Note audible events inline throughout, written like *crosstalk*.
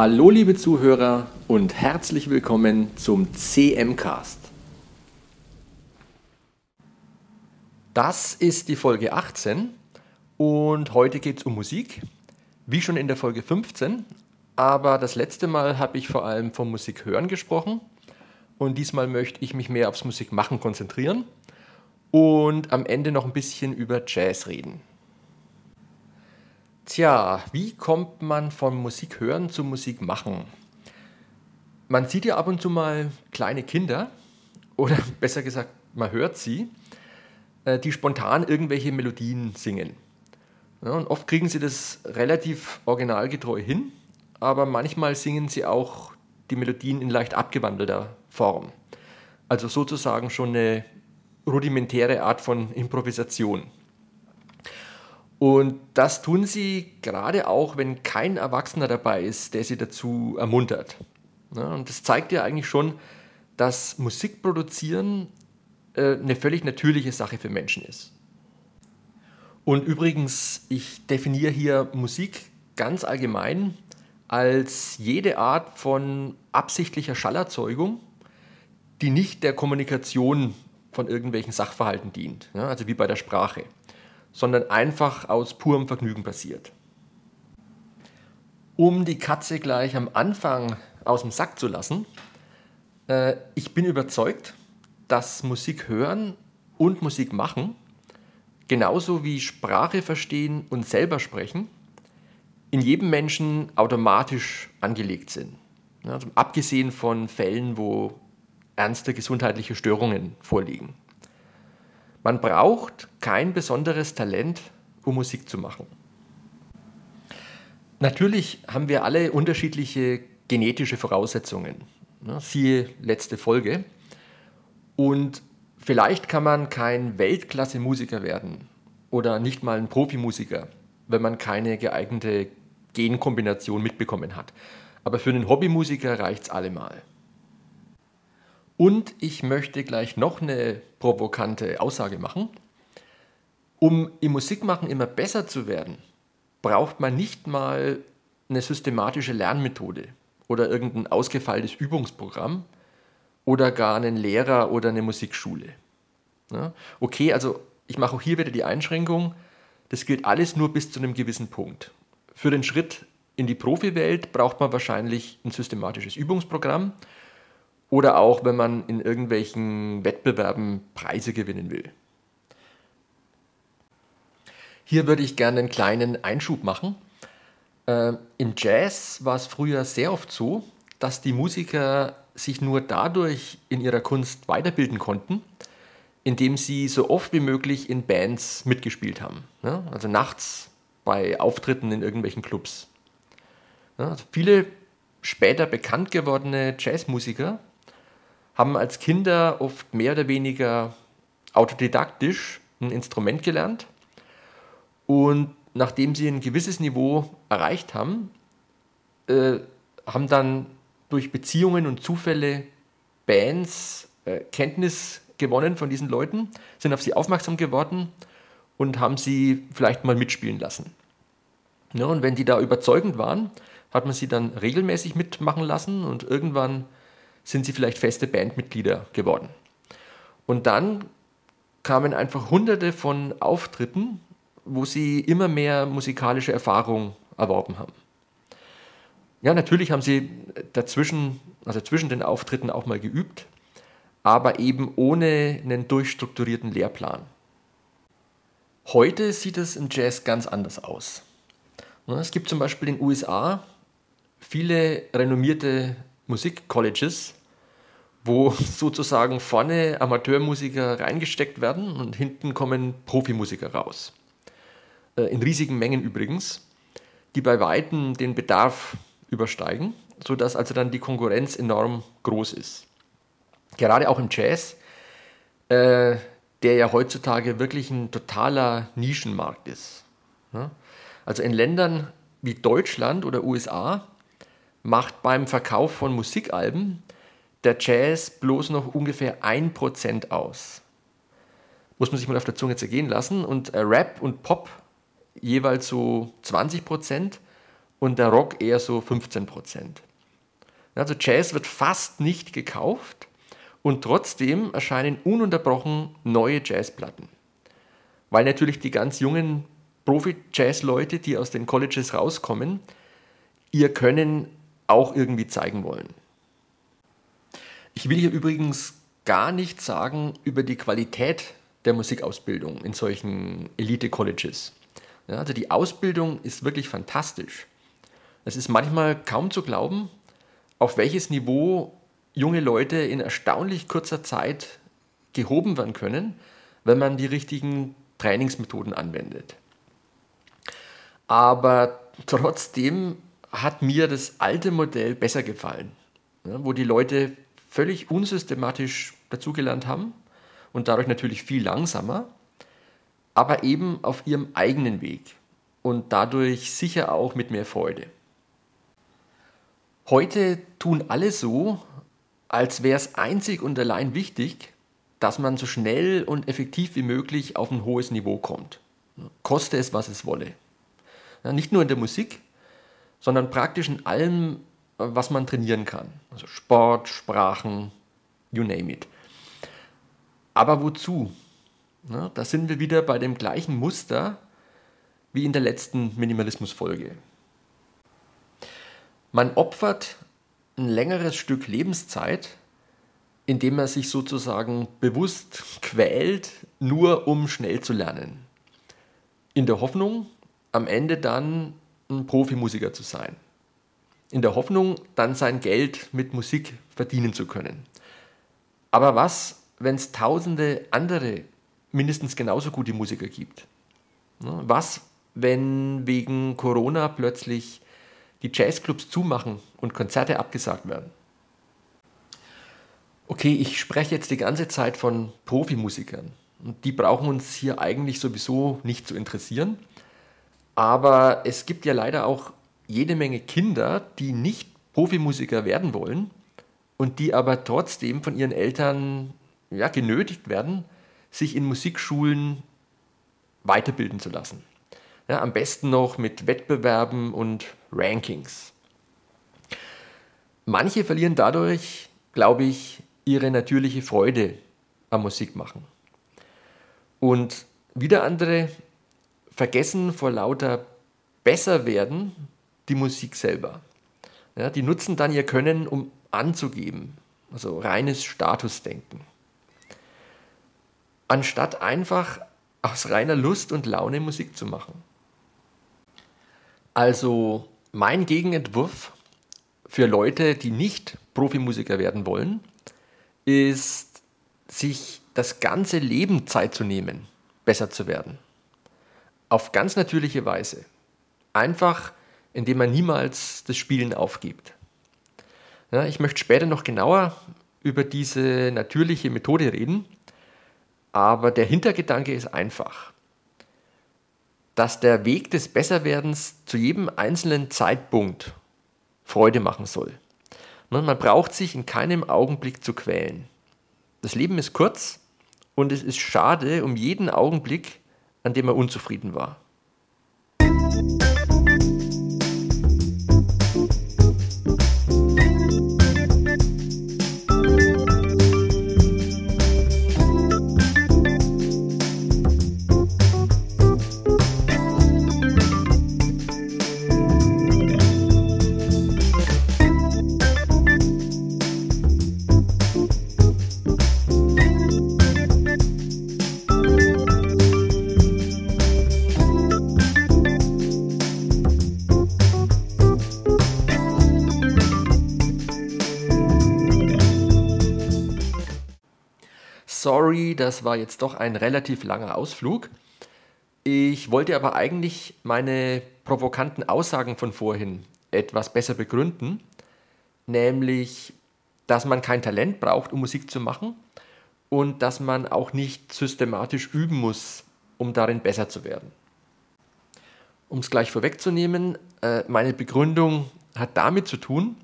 Hallo liebe Zuhörer und herzlich willkommen zum CM-Cast. Das ist die Folge 18 und heute geht es um Musik, wie schon in der Folge 15. Aber das letzte Mal habe ich vor allem vom Musikhören gesprochen und diesmal möchte ich mich mehr aufs Musikmachen konzentrieren und am Ende noch ein bisschen über Jazz reden. Tja, wie kommt man von Musik hören zu Musik machen? Man sieht ja ab und zu mal kleine Kinder, oder *laughs* besser gesagt, man hört sie, äh, die spontan irgendwelche Melodien singen. Und oft kriegen sie das relativ originalgetreu hin, aber manchmal singen sie auch die Melodien in leicht abgewandelter Form. Also sozusagen schon eine rudimentäre Art von Improvisation. Und das tun sie gerade auch, wenn kein Erwachsener dabei ist, der sie dazu ermuntert. Und das zeigt ja eigentlich schon, dass Musik produzieren äh, eine völlig natürliche Sache für Menschen ist. Und übrigens, ich definiere hier Musik ganz allgemein als jede Art von absichtlicher Schallerzeugung, die nicht der Kommunikation von irgendwelchen Sachverhalten dient, also wie bei der Sprache sondern einfach aus purem Vergnügen passiert. Um die Katze gleich am Anfang aus dem Sack zu lassen, äh, ich bin überzeugt, dass Musik hören und Musik machen, genauso wie Sprache verstehen und selber sprechen, in jedem Menschen automatisch angelegt sind. Also abgesehen von Fällen, wo ernste gesundheitliche Störungen vorliegen. Man braucht kein besonderes Talent, um Musik zu machen. Natürlich haben wir alle unterschiedliche genetische Voraussetzungen. Ne, siehe letzte Folge. Und vielleicht kann man kein Weltklasse-Musiker werden oder nicht mal ein Profimusiker, wenn man keine geeignete Genkombination mitbekommen hat. Aber für einen Hobbymusiker reicht es allemal. Und ich möchte gleich noch eine provokante Aussage machen. Um im Musikmachen immer besser zu werden, braucht man nicht mal eine systematische Lernmethode oder irgendein ausgefeiltes Übungsprogramm oder gar einen Lehrer oder eine Musikschule. Ja, okay, also ich mache auch hier wieder die Einschränkung, das gilt alles nur bis zu einem gewissen Punkt. Für den Schritt in die Profiwelt braucht man wahrscheinlich ein systematisches Übungsprogramm oder auch, wenn man in irgendwelchen Wettbewerben Preise gewinnen will. Hier würde ich gerne einen kleinen Einschub machen. Äh, Im Jazz war es früher sehr oft so, dass die Musiker sich nur dadurch in ihrer Kunst weiterbilden konnten, indem sie so oft wie möglich in Bands mitgespielt haben. Ja, also nachts bei Auftritten in irgendwelchen Clubs. Ja, also viele später bekannt gewordene Jazzmusiker haben als Kinder oft mehr oder weniger autodidaktisch ein Instrument gelernt und nachdem sie ein gewisses Niveau erreicht haben, äh, haben dann durch Beziehungen und Zufälle Bands äh, Kenntnis gewonnen von diesen Leuten, sind auf sie aufmerksam geworden und haben sie vielleicht mal mitspielen lassen. Ja, und wenn die da überzeugend waren, hat man sie dann regelmäßig mitmachen lassen und irgendwann sind sie vielleicht feste Bandmitglieder geworden. Und dann kamen einfach hunderte von Auftritten, wo sie immer mehr musikalische Erfahrung erworben haben. Ja, natürlich haben sie dazwischen, also zwischen den Auftritten auch mal geübt, aber eben ohne einen durchstrukturierten Lehrplan. Heute sieht es im Jazz ganz anders aus. Es gibt zum Beispiel in den USA viele renommierte Musikcolleges, wo *laughs* sozusagen vorne Amateurmusiker reingesteckt werden und hinten kommen Profimusiker raus. Äh, in riesigen Mengen übrigens, die bei Weitem den Bedarf übersteigen, sodass also dann die Konkurrenz enorm groß ist. Gerade auch im Jazz, äh, der ja heutzutage wirklich ein totaler Nischenmarkt ist. Also in Ländern wie Deutschland oder USA macht beim Verkauf von Musikalben der Jazz bloß noch ungefähr 1% aus. Muss man sich mal auf der Zunge zergehen lassen. Und äh, Rap und Pop jeweils so 20% und der Rock eher so 15 Prozent. Also Jazz wird fast nicht gekauft und trotzdem erscheinen ununterbrochen neue Jazzplatten. Weil natürlich die ganz jungen Profi-Jazz-Leute, die aus den Colleges rauskommen, ihr Können auch irgendwie zeigen wollen. Ich will hier übrigens gar nichts sagen über die Qualität der Musikausbildung in solchen Elite-Colleges. Ja, also die Ausbildung ist wirklich fantastisch. Es ist manchmal kaum zu glauben, auf welches Niveau junge Leute in erstaunlich kurzer Zeit gehoben werden können, wenn man die richtigen Trainingsmethoden anwendet. Aber trotzdem hat mir das alte Modell besser gefallen, wo die Leute völlig unsystematisch dazugelernt haben und dadurch natürlich viel langsamer, aber eben auf ihrem eigenen Weg und dadurch sicher auch mit mehr Freude. Heute tun alle so, als wäre es einzig und allein wichtig, dass man so schnell und effektiv wie möglich auf ein hohes Niveau kommt. Koste es, was es wolle. Nicht nur in der Musik, sondern praktisch in allem, was man trainieren kann. Also Sport, Sprachen, you name it. Aber wozu? Ja, da sind wir wieder bei dem gleichen Muster wie in der letzten Minimalismus-Folge. Man opfert ein längeres Stück Lebenszeit, indem man sich sozusagen bewusst quält, nur um schnell zu lernen. In der Hoffnung, am Ende dann ein Profimusiker zu sein. In der Hoffnung, dann sein Geld mit Musik verdienen zu können. Aber was, wenn es tausende andere mindestens genauso gute Musiker gibt? Ne, was, wenn wegen Corona plötzlich die Jazzclubs zumachen und Konzerte abgesagt werden? Okay, ich spreche jetzt die ganze Zeit von Profimusikern. Und die brauchen uns hier eigentlich sowieso nicht zu interessieren. Aber es gibt ja leider auch jede Menge Kinder, die nicht Profimusiker werden wollen und die aber trotzdem von ihren Eltern ja, genötigt werden, sich in Musikschulen weiterbilden zu lassen. Ja, am besten noch mit Wettbewerben und Rankings. Manche verlieren dadurch, glaube ich, ihre natürliche Freude am Musikmachen. Und wieder andere vergessen vor lauter Besserwerden die Musik selber. Ja, die nutzen dann ihr Können, um anzugeben, also reines Statusdenken. Anstatt einfach aus reiner Lust und Laune Musik zu machen. Also mein Gegenentwurf für Leute, die nicht Profimusiker werden wollen, ist, sich das ganze Leben Zeit zu nehmen, besser zu werden auf ganz natürliche Weise. Einfach, indem man niemals das Spielen aufgibt. Ja, ich möchte später noch genauer über diese natürliche Methode reden, aber der Hintergedanke ist einfach, dass der Weg des Besserwerdens zu jedem einzelnen Zeitpunkt Freude machen soll. Man braucht sich in keinem Augenblick zu quälen. Das Leben ist kurz und es ist schade um jeden Augenblick, an dem er unzufrieden war. Sorry, das war jetzt doch ein relativ langer Ausflug. Ich wollte aber eigentlich meine provokanten Aussagen von vorhin etwas besser begründen, nämlich, dass man kein Talent braucht, um Musik zu machen und dass man auch nicht systematisch üben muss, um darin besser zu werden. Um es gleich vorwegzunehmen, äh, meine Begründung hat damit zu tun,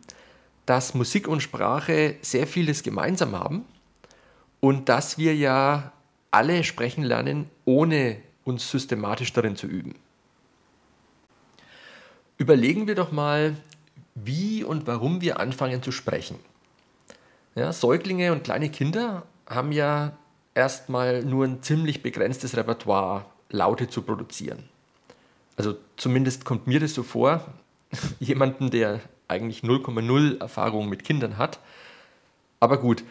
dass Musik und Sprache sehr vieles gemeinsam haben und dass wir ja alle sprechen lernen, ohne uns systematisch darin zu üben. Überlegen wir doch mal, wie und warum wir anfangen zu sprechen. Ja, Säuglinge und kleine Kinder haben ja erstmal nur ein ziemlich begrenztes Repertoire, Laute zu produzieren. Also zumindest kommt mir das so vor, *laughs* jemanden, der eigentlich 0,0 Erfahrung mit Kindern hat. Aber gut,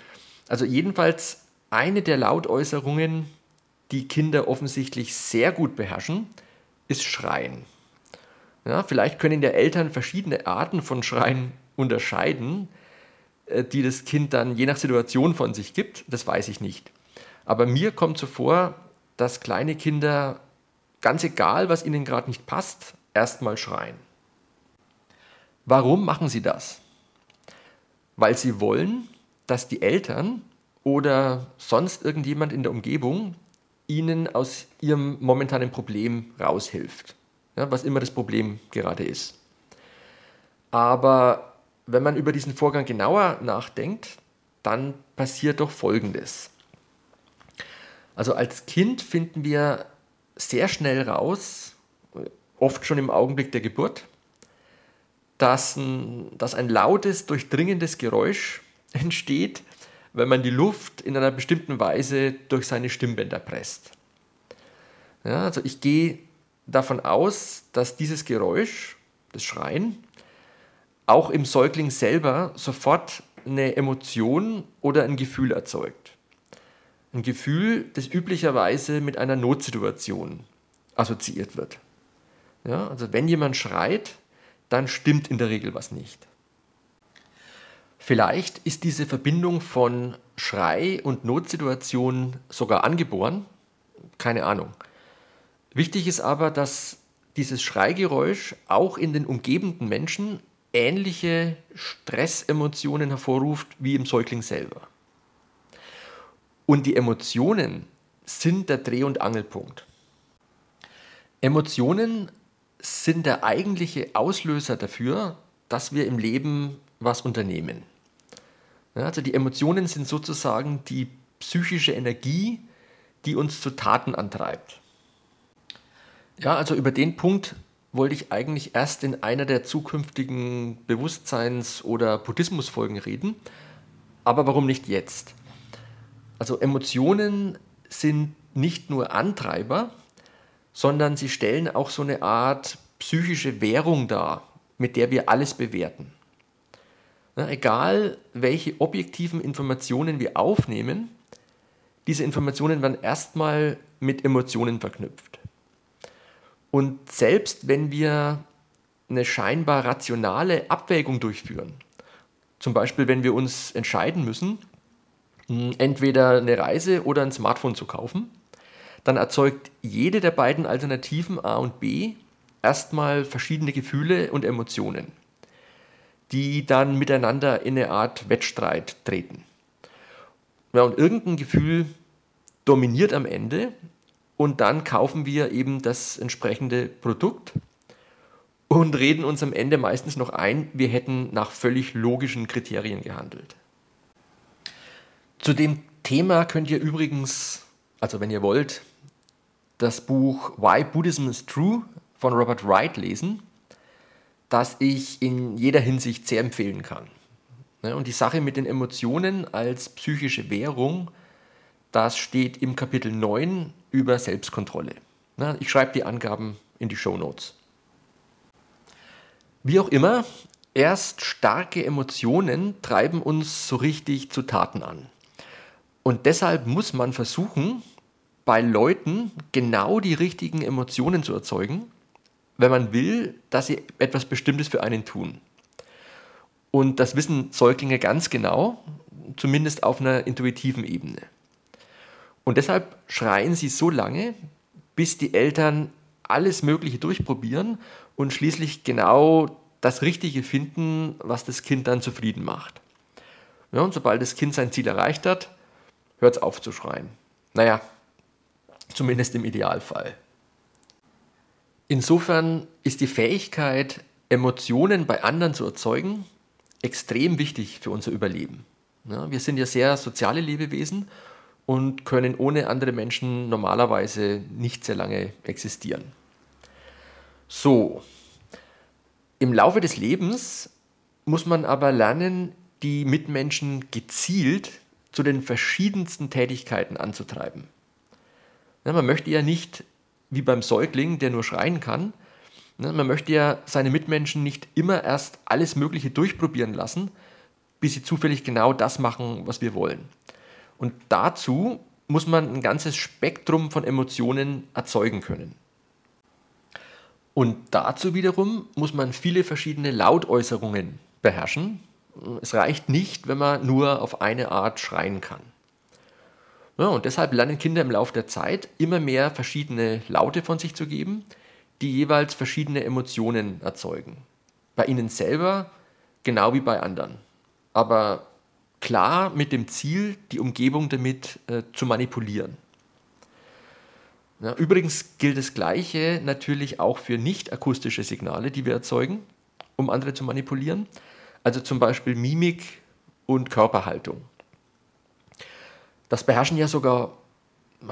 also jedenfalls eine der Lautäußerungen, die Kinder offensichtlich sehr gut beherrschen, ist Schreien. Ja, vielleicht können der Eltern verschiedene Arten von Schreien unterscheiden, äh, die das Kind dann je nach Situation von sich gibt, das weiß ich nicht. Aber mir kommt so vor, dass kleine Kinder, ganz egal, was ihnen gerade nicht passt, erstmal schreien. Warum machen sie das? Weil sie wollen, dass die Eltern oder sonst irgendjemand in der Umgebung ihnen aus ihrem momentanen Problem raushilft. Ja, was immer das Problem gerade ist. Aber wenn man über diesen Vorgang genauer nachdenkt, dann passiert doch Folgendes. Also als Kind finden wir sehr schnell raus, oft schon im Augenblick der Geburt, dass ein, dass ein lautes, durchdringendes Geräusch *laughs* entsteht, wenn man die Luft in einer bestimmten Weise durch seine Stimmbänder presst. Ja, also ich gehe davon aus, dass dieses Geräusch, das Schreien, auch im Säugling selber sofort eine Emotion oder ein Gefühl erzeugt. Ein Gefühl, das üblicherweise mit einer Notsituation assoziiert wird. Ja, also wenn jemand schreit, dann stimmt in der Regel was nicht. Vielleicht ist diese Verbindung von Schrei und Notsituation sogar angeboren, keine Ahnung. Wichtig ist aber, dass dieses Schreigeräusch auch in den umgebenden Menschen ähnliche Stressemotionen hervorruft wie im Säugling selber. Und die Emotionen sind der Dreh- und Angelpunkt. Emotionen sind der eigentliche Auslöser dafür, dass wir im Leben was unternehmen. Also die Emotionen sind sozusagen die psychische Energie, die uns zu Taten antreibt. Ja, also über den Punkt wollte ich eigentlich erst in einer der zukünftigen Bewusstseins- oder Buddhismusfolgen reden. Aber warum nicht jetzt? Also Emotionen sind nicht nur Antreiber, sondern sie stellen auch so eine Art psychische Währung dar, mit der wir alles bewerten. Na, egal, welche objektiven Informationen wir aufnehmen, diese Informationen werden erstmal mit Emotionen verknüpft. Und selbst wenn wir eine scheinbar rationale Abwägung durchführen, zum Beispiel wenn wir uns entscheiden müssen, hm, entweder eine Reise oder ein Smartphone zu kaufen, dann erzeugt jede der beiden Alternativen A und B erstmal verschiedene Gefühle und Emotionen, die dann miteinander in eine Art Wettstreit treten. Ja, und irgendein Gefühl dominiert am Ende und dann kaufen wir eben das entsprechende Produkt und reden uns am Ende meistens noch ein, wir hätten nach völlig logischen Kriterien gehandelt. Zu dem Thema könnt ihr übrigens, also wenn ihr wollt, das Buch Why Buddhism is True von Robert Wright lesen, das ich in jeder Hinsicht sehr empfehlen kann. Und die Sache mit den Emotionen als psychische Währung das steht im Kapitel 9 über Selbstkontrolle. Ich schreibe die Angaben in die Show Notes. Wie auch immer, erst starke Emotionen treiben uns so richtig zu Taten an. Und deshalb muss man versuchen, bei Leuten genau die richtigen Emotionen zu erzeugen, wenn man will, dass sie etwas Bestimmtes für einen tun. Und das wissen Säuglinge ganz genau, zumindest auf einer intuitiven Ebene. Und deshalb schreien sie so lange, bis die Eltern alles Mögliche durchprobieren und schließlich genau das Richtige finden, was das Kind dann zufrieden macht. Ja, und sobald das Kind sein Ziel erreicht hat, hört es auf zu schreien. Naja, zumindest im Idealfall. Insofern ist die Fähigkeit, Emotionen bei anderen zu erzeugen, extrem wichtig für unser Überleben. Ja, wir sind ja sehr soziale Lebewesen und können ohne andere Menschen normalerweise nicht sehr lange existieren. So, Im Laufe des Lebens muss man aber lernen, die Mitmenschen gezielt zu den verschiedensten Tätigkeiten anzutreiben. Ja, man möchte ja nicht wie beim Säugling, der nur schreien kann, ne, man möchte ja seine Mitmenschen nicht immer erst alles Mögliche durchprobieren lassen, bis sie zufällig genau das machen, was wir wollen. Und dazu muss man ein ganzes Spektrum von Emotionen erzeugen können. Und dazu wiederum muss man viele verschiedene Lautäußerungen beherrschen. Es reicht nicht, wenn man nur auf eine Art schreien kann. Ja, und deshalb lernen Kinder im Laufe der Zeit immer mehr verschiedene Laute von sich zu geben, die jeweils verschiedene Emotionen erzeugen. Bei ihnen selber genau wie bei anderen. Aber klar mit dem Ziel, die Umgebung damit äh, zu manipulieren. Ja, übrigens gilt das Gleiche natürlich auch für nicht akustische Signale, die wir erzeugen, um andere zu manipulieren. Also zum Beispiel Mimik und Körperhaltung. Das beherrschen ja sogar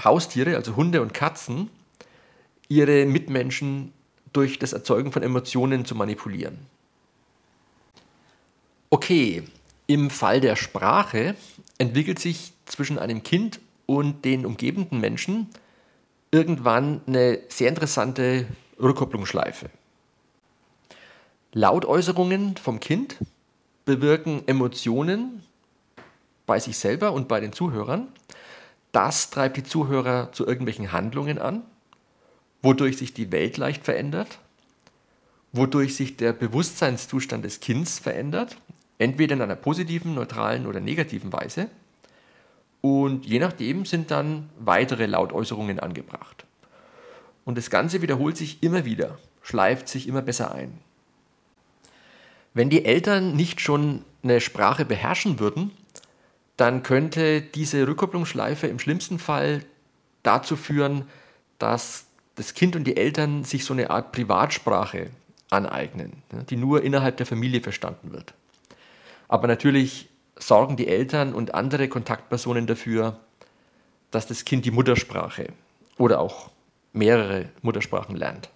Haustiere, also Hunde und Katzen, ihre Mitmenschen durch das Erzeugen von Emotionen zu manipulieren. Okay, im Fall der Sprache entwickelt sich zwischen einem Kind und den umgebenden Menschen irgendwann eine sehr interessante Rückkopplungsschleife. Lautäußerungen vom Kind bewirken Emotionen bei sich selber und bei den Zuhörern. Das treibt die Zuhörer zu irgendwelchen Handlungen an, wodurch sich die Welt leicht verändert, wodurch sich der Bewusstseinszustand des Kindes verändert, entweder in einer positiven, neutralen oder negativen Weise. Und je nachdem sind dann weitere Lautäußerungen angebracht. Und das Ganze wiederholt sich immer wieder, schleift sich immer besser ein. Wenn die Eltern nicht schon eine Sprache beherrschen würden, dann könnte diese Rückkopplungsschleife im schlimmsten Fall dazu führen, dass das Kind und die Eltern sich so eine Art Privatsprache aneignen, die nur innerhalb der Familie verstanden wird. Aber natürlich sorgen die Eltern und andere Kontaktpersonen dafür, dass das Kind die Muttersprache oder auch mehrere Muttersprachen lernt.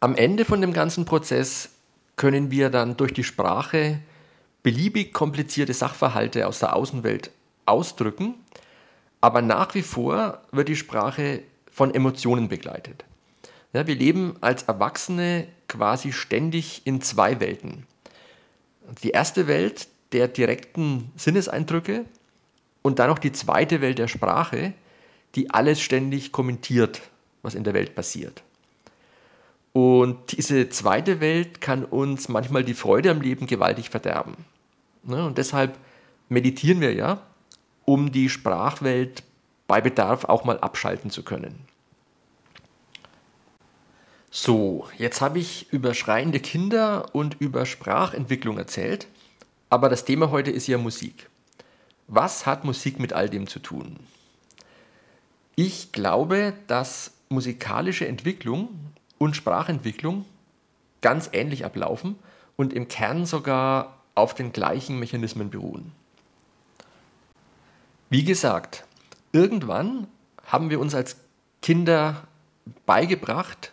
Am Ende von dem ganzen Prozess können wir dann durch die Sprache beliebig komplizierte Sachverhalte aus der Außenwelt ausdrücken, aber nach wie vor wird die Sprache von Emotionen begleitet. Ja, wir leben als Erwachsene quasi ständig in zwei Welten. Die erste Welt der direkten Sinneseindrücke und dann noch die zweite Welt der Sprache, die alles ständig kommentiert, was in der Welt passiert. Und diese zweite Welt kann uns manchmal die Freude am Leben gewaltig verderben. Ne, und deshalb meditieren wir ja, um die Sprachwelt bei Bedarf auch mal abschalten zu können. So, jetzt habe ich über schreiende Kinder und über Sprachentwicklung erzählt, aber das Thema heute ist ja Musik. Was hat Musik mit all dem zu tun? Ich glaube, dass musikalische Entwicklung und Sprachentwicklung ganz ähnlich ablaufen und im Kern sogar auf den gleichen Mechanismen beruhen. Wie gesagt, irgendwann haben wir uns als Kinder beigebracht,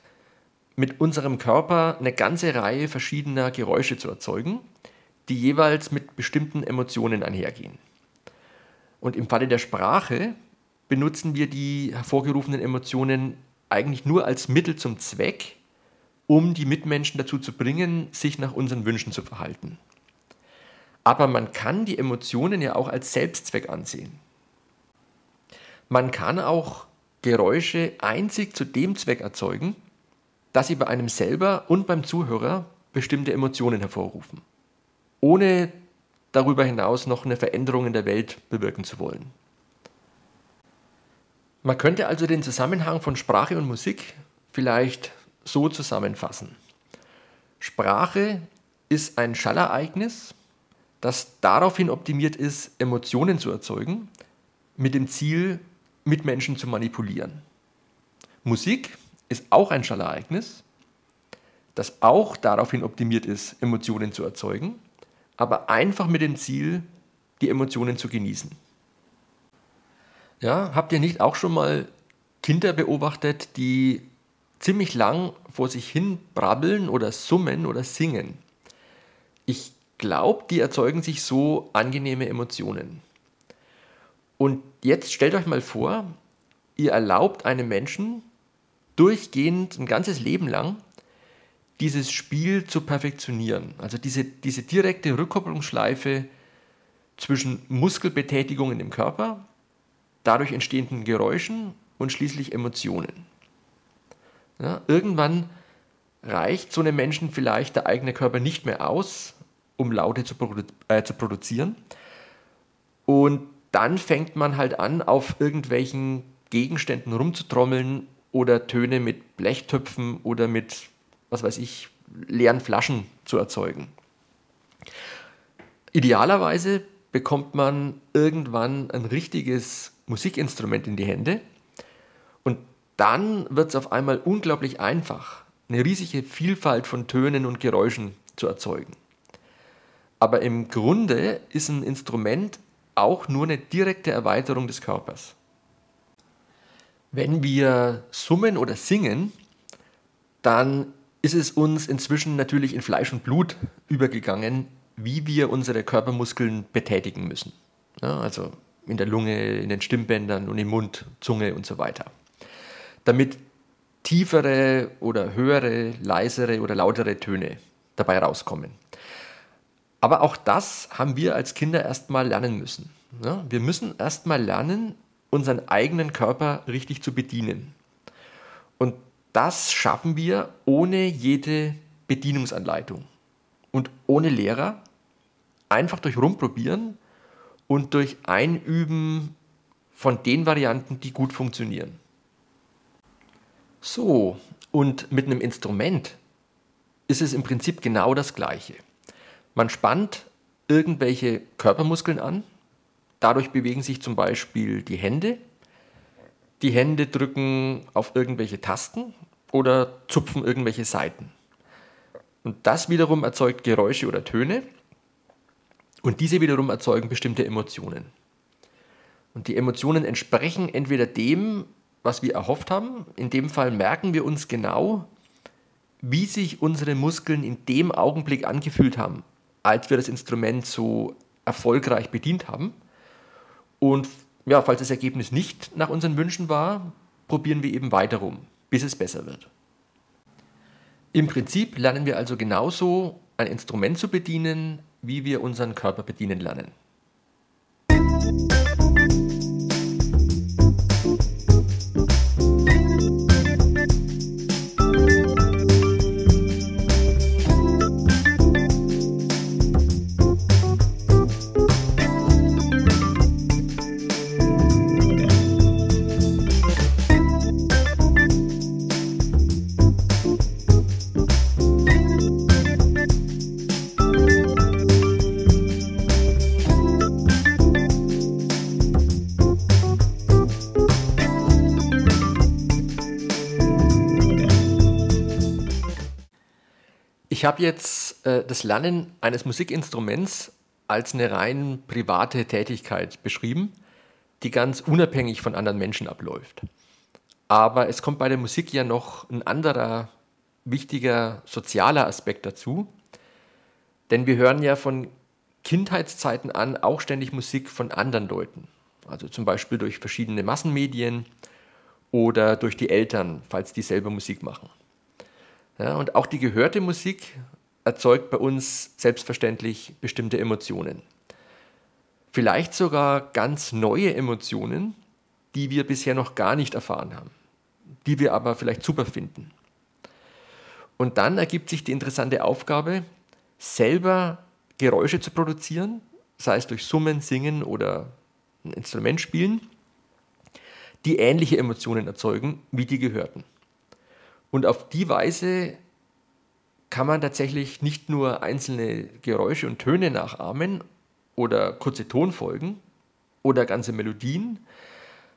mit unserem Körper eine ganze Reihe verschiedener Geräusche zu erzeugen, die jeweils mit bestimmten Emotionen einhergehen. Und im Falle der Sprache benutzen wir die hervorgerufenen Emotionen eigentlich nur als Mittel zum Zweck, um die Mitmenschen dazu zu bringen, sich nach unseren Wünschen zu verhalten. Aber man kann die Emotionen ja auch als Selbstzweck ansehen. Man kann auch Geräusche einzig zu dem Zweck erzeugen, dass sie bei einem selber und beim Zuhörer bestimmte Emotionen hervorrufen, ohne darüber hinaus noch eine Veränderung in der Welt bewirken zu wollen. Man könnte also den Zusammenhang von Sprache und Musik vielleicht so zusammenfassen. Sprache ist ein Schallereignis, das daraufhin optimiert ist, Emotionen zu erzeugen, mit dem Ziel, Mitmenschen zu manipulieren. Musik ist auch ein Schallereignis, das auch daraufhin optimiert ist, Emotionen zu erzeugen, aber einfach mit dem Ziel, die Emotionen zu genießen. Ja, habt ihr nicht auch schon mal Kinder beobachtet, die ziemlich lang vor sich hin brabbeln oder summen oder singen. Ich glaube, die erzeugen sich so angenehme Emotionen. Und jetzt stellt euch mal vor, ihr erlaubt einem Menschen durchgehend ein ganzes Leben lang dieses Spiel zu perfektionieren. Also diese, diese direkte Rückkopplungsschleife zwischen Muskelbetätigungen im Körper, dadurch entstehenden Geräuschen und schließlich Emotionen. Ja, irgendwann reicht so einem Menschen vielleicht der eigene Körper nicht mehr aus, um Laute zu, produ äh, zu produzieren. Und dann fängt man halt an, auf irgendwelchen Gegenständen rumzutrommeln oder Töne mit Blechtöpfen oder mit, was weiß ich, leeren Flaschen zu erzeugen. Idealerweise bekommt man irgendwann ein richtiges Musikinstrument in die Hände und dann wird es auf einmal unglaublich einfach, eine riesige Vielfalt von Tönen und Geräuschen zu erzeugen. Aber im Grunde ist ein Instrument auch nur eine direkte Erweiterung des Körpers. Wenn wir summen oder singen, dann ist es uns inzwischen natürlich in Fleisch und Blut übergegangen, wie wir unsere Körpermuskeln betätigen müssen. Ja, also in der Lunge, in den Stimmbändern und im Mund, Zunge und so weiter. Damit tiefere oder höhere, leisere oder lautere Töne dabei rauskommen. Aber auch das haben wir als Kinder erstmal lernen müssen. Ja, wir müssen erstmal lernen, unseren eigenen Körper richtig zu bedienen. Und das schaffen wir ohne jede Bedienungsanleitung und ohne Lehrer, einfach durch Rumprobieren und durch Einüben von den Varianten, die gut funktionieren. So, und mit einem Instrument ist es im Prinzip genau das Gleiche. Man spannt irgendwelche Körpermuskeln an, dadurch bewegen sich zum Beispiel die Hände, die Hände drücken auf irgendwelche Tasten oder zupfen irgendwelche Saiten. Und das wiederum erzeugt Geräusche oder Töne. Und diese wiederum erzeugen bestimmte Emotionen. Und die Emotionen entsprechen entweder dem, was wir erhofft haben, in dem Fall merken wir uns genau, wie sich unsere Muskeln in dem Augenblick angefühlt haben, als wir das Instrument so erfolgreich bedient haben. Und ja, falls das Ergebnis nicht nach unseren Wünschen war, probieren wir eben weiter rum, bis es besser wird. Im Prinzip lernen wir also genauso ein Instrument zu bedienen, wie wir unseren Körper bedienen lernen. Habe jetzt äh, das Lernen eines Musikinstruments als eine rein private Tätigkeit beschrieben, die ganz unabhängig von anderen Menschen abläuft. Aber es kommt bei der Musik ja noch ein anderer wichtiger sozialer Aspekt dazu, denn wir hören ja von Kindheitszeiten an auch ständig Musik von anderen Leuten, also zum Beispiel durch verschiedene Massenmedien oder durch die Eltern, falls die selber Musik machen. Ja, und auch die gehörte Musik erzeugt bei uns selbstverständlich bestimmte Emotionen. Vielleicht sogar ganz neue Emotionen, die wir bisher noch gar nicht erfahren haben, die wir aber vielleicht super finden. Und dann ergibt sich die interessante Aufgabe, selber Geräusche zu produzieren, sei es durch Summen, Singen oder ein Instrument spielen, die ähnliche Emotionen erzeugen wie die gehörten. Und auf die Weise kann man tatsächlich nicht nur einzelne Geräusche und Töne nachahmen oder kurze Tonfolgen oder ganze Melodien,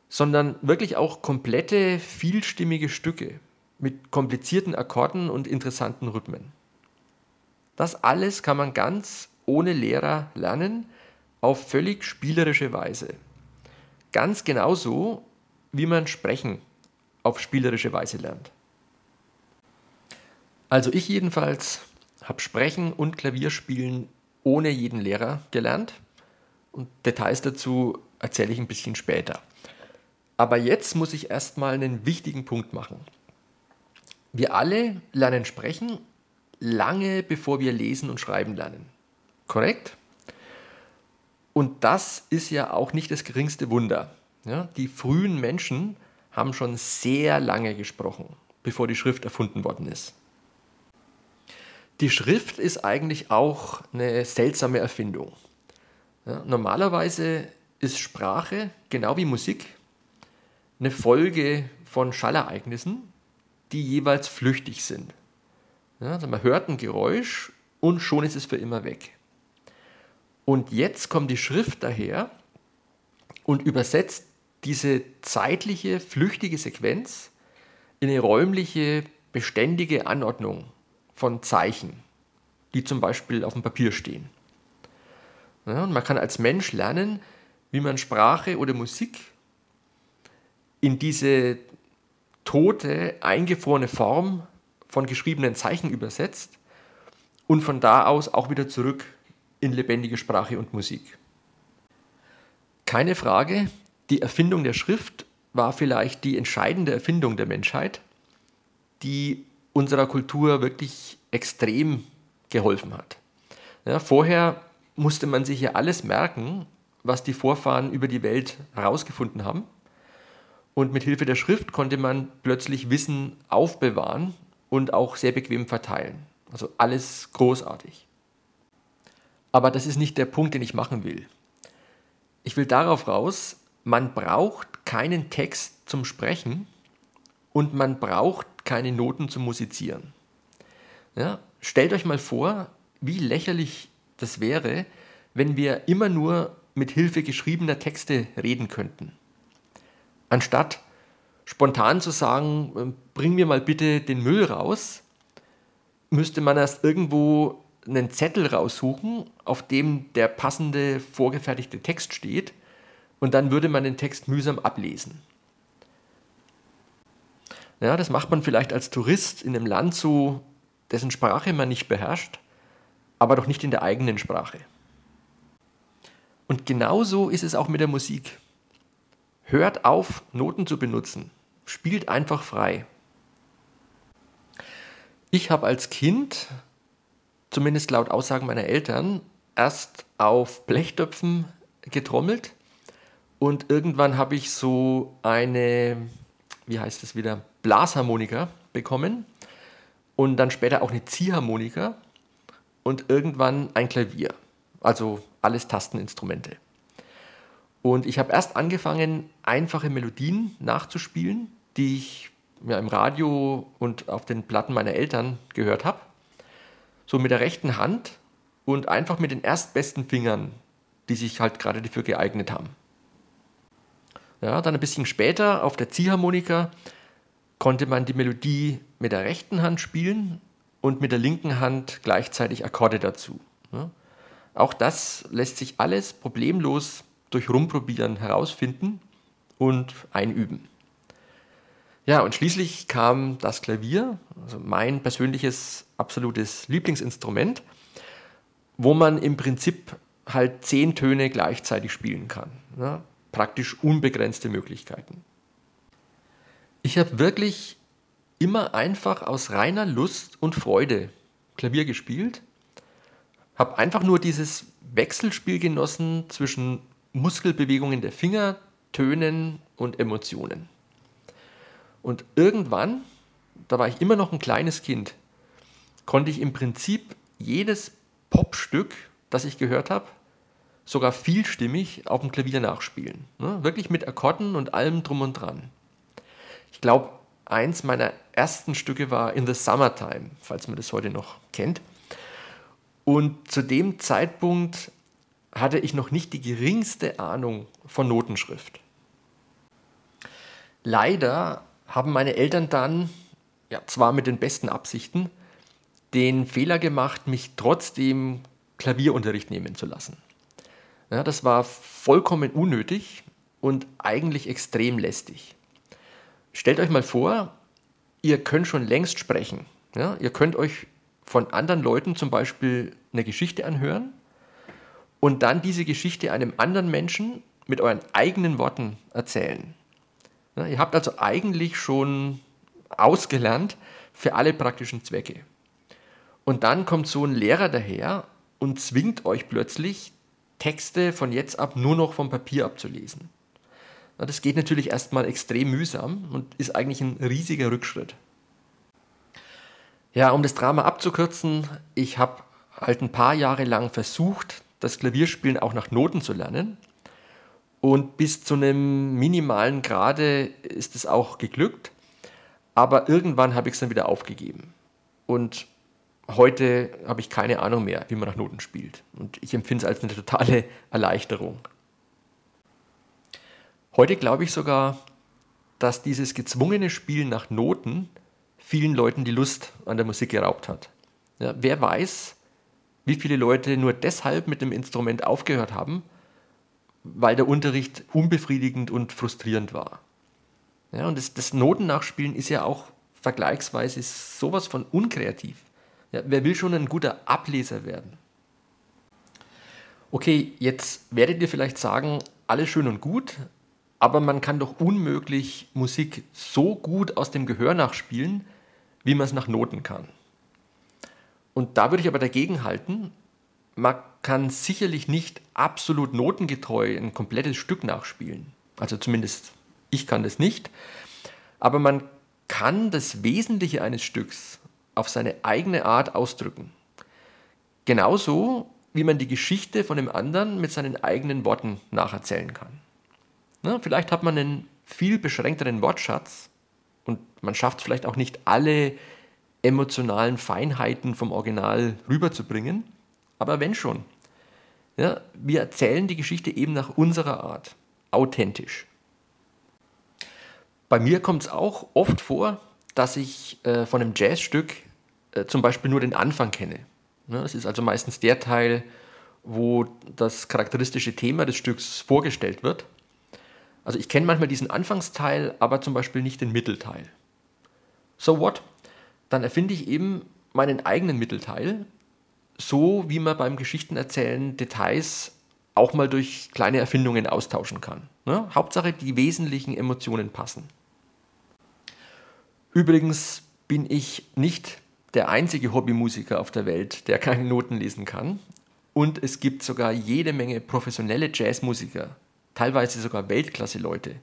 sondern wirklich auch komplette, vielstimmige Stücke mit komplizierten Akkorden und interessanten Rhythmen. Das alles kann man ganz ohne Lehrer lernen, auf völlig spielerische Weise. Ganz genauso, wie man Sprechen auf spielerische Weise lernt. Also ich jedenfalls habe Sprechen und Klavierspielen ohne jeden Lehrer gelernt und Details dazu erzähle ich ein bisschen später. Aber jetzt muss ich erstmal einen wichtigen Punkt machen. Wir alle lernen sprechen lange bevor wir lesen und schreiben lernen. Korrekt? Und das ist ja auch nicht das geringste Wunder. Ja, die frühen Menschen haben schon sehr lange gesprochen, bevor die Schrift erfunden worden ist. Die Schrift ist eigentlich auch eine seltsame Erfindung. Ja, normalerweise ist Sprache, genau wie Musik, eine Folge von Schallereignissen, die jeweils flüchtig sind. Ja, also man hört ein Geräusch und schon ist es für immer weg. Und jetzt kommt die Schrift daher und übersetzt diese zeitliche, flüchtige Sequenz in eine räumliche, beständige Anordnung von Zeichen, die zum Beispiel auf dem Papier stehen. Ja, und man kann als Mensch lernen, wie man Sprache oder Musik in diese tote, eingefrorene Form von geschriebenen Zeichen übersetzt und von da aus auch wieder zurück in lebendige Sprache und Musik. Keine Frage, die Erfindung der Schrift war vielleicht die entscheidende Erfindung der Menschheit, die unserer Kultur wirklich extrem geholfen hat. Ja, vorher musste man sich ja alles merken, was die Vorfahren über die Welt herausgefunden haben. Und mit Hilfe der Schrift konnte man plötzlich Wissen aufbewahren und auch sehr bequem verteilen. Also alles großartig. Aber das ist nicht der Punkt, den ich machen will. Ich will darauf raus, man braucht keinen Text zum Sprechen und man braucht keine Noten zum Musizieren. Ja, stellt euch mal vor, wie lächerlich das wäre, wenn wir immer nur mit Hilfe geschriebener Texte reden könnten. Anstatt spontan zu sagen, äh, bring mir mal bitte den Müll raus, müsste man erst irgendwo einen Zettel raussuchen, auf dem der passende vorgefertigte Text steht und dann würde man den Text mühsam ablesen. Ja, das macht man vielleicht als Tourist in einem Land so, dessen Sprache man nicht beherrscht, aber doch nicht in der eigenen Sprache. Und genauso ist es auch mit der Musik. Hört auf, Noten zu benutzen spielt einfach frei. Ich habe als Kind, zumindest laut Aussagen meiner Eltern, erst auf Blechtöpfen getrommelt und irgendwann habe ich so eine, wie heißt es wieder, Blasharmonika bekommen und dann später auch eine Ziehharmonika und irgendwann ein Klavier. Also alles Tasteninstrumente. Und ich habe erst angefangen, einfache Melodien nachzuspielen die ich ja, im Radio und auf den Platten meiner Eltern gehört habe. So mit der rechten Hand und einfach mit den erstbesten Fingern, die sich halt gerade dafür geeignet haben. Ja, dann ein bisschen später auf der Ziehharmonika konnte man die Melodie mit der rechten Hand spielen und mit der linken Hand gleichzeitig Akkorde dazu. Ja. Auch das lässt sich alles problemlos durch Rumprobieren herausfinden und einüben. Ja, und schließlich kam das Klavier, also mein persönliches absolutes Lieblingsinstrument, wo man im Prinzip halt zehn Töne gleichzeitig spielen kann. Ja, praktisch unbegrenzte Möglichkeiten. Ich habe wirklich immer einfach aus reiner Lust und Freude Klavier gespielt, habe einfach nur dieses Wechselspiel genossen zwischen Muskelbewegungen der Finger, Tönen und Emotionen. Und irgendwann, da war ich immer noch ein kleines Kind, konnte ich im Prinzip jedes Popstück, das ich gehört habe, sogar vielstimmig auf dem Klavier nachspielen. Ne? Wirklich mit Akkorden und allem drum und dran. Ich glaube, eins meiner ersten Stücke war In the Summertime, falls man das heute noch kennt. Und zu dem Zeitpunkt hatte ich noch nicht die geringste Ahnung von Notenschrift. Leider haben meine Eltern dann, ja, zwar mit den besten Absichten, den Fehler gemacht, mich trotzdem Klavierunterricht nehmen zu lassen. Ja, das war vollkommen unnötig und eigentlich extrem lästig. Stellt euch mal vor, ihr könnt schon längst sprechen. Ja, ihr könnt euch von anderen Leuten zum Beispiel eine Geschichte anhören und dann diese Geschichte einem anderen Menschen mit euren eigenen Worten erzählen. Ja, ihr habt also eigentlich schon ausgelernt für alle praktischen Zwecke. Und dann kommt so ein Lehrer daher und zwingt euch plötzlich, Texte von jetzt ab nur noch vom Papier abzulesen. Das geht natürlich erstmal extrem mühsam und ist eigentlich ein riesiger Rückschritt. Ja, um das Drama abzukürzen, ich habe halt ein paar Jahre lang versucht, das Klavierspielen auch nach Noten zu lernen. Und bis zu einem minimalen Grade ist es auch geglückt. Aber irgendwann habe ich es dann wieder aufgegeben. Und heute habe ich keine Ahnung mehr, wie man nach Noten spielt. Und ich empfinde es als eine totale Erleichterung. Heute glaube ich sogar, dass dieses gezwungene Spielen nach Noten vielen Leuten die Lust an der Musik geraubt hat. Ja, wer weiß, wie viele Leute nur deshalb mit dem Instrument aufgehört haben, weil der Unterricht unbefriedigend und frustrierend war. Ja, und das, das Notennachspielen ist ja auch vergleichsweise sowas von unkreativ. Ja, wer will schon ein guter Ableser werden? Okay, jetzt werdet ihr vielleicht sagen, alles schön und gut, aber man kann doch unmöglich Musik so gut aus dem Gehör nachspielen, wie man es nach Noten kann. Und da würde ich aber dagegen halten, man kann sicherlich nicht absolut notengetreu ein komplettes Stück nachspielen. Also zumindest ich kann das nicht. Aber man kann das Wesentliche eines Stücks auf seine eigene Art ausdrücken. Genauso wie man die Geschichte von dem anderen mit seinen eigenen Worten nacherzählen kann. Na, vielleicht hat man einen viel beschränkteren Wortschatz und man schafft vielleicht auch nicht alle emotionalen Feinheiten vom Original rüberzubringen, aber wenn schon. Ja, wir erzählen die Geschichte eben nach unserer Art, authentisch. Bei mir kommt es auch oft vor, dass ich äh, von einem Jazzstück äh, zum Beispiel nur den Anfang kenne. Ja, das ist also meistens der Teil, wo das charakteristische Thema des Stücks vorgestellt wird. Also ich kenne manchmal diesen Anfangsteil, aber zum Beispiel nicht den Mittelteil. So what? Dann erfinde ich eben meinen eigenen Mittelteil, so wie man beim Geschichtenerzählen Details auch mal durch kleine Erfindungen austauschen kann. Ne? Hauptsache, die wesentlichen Emotionen passen. Übrigens bin ich nicht der einzige Hobbymusiker auf der Welt, der keine Noten lesen kann. Und es gibt sogar jede Menge professionelle Jazzmusiker, teilweise sogar Weltklasse-Leute,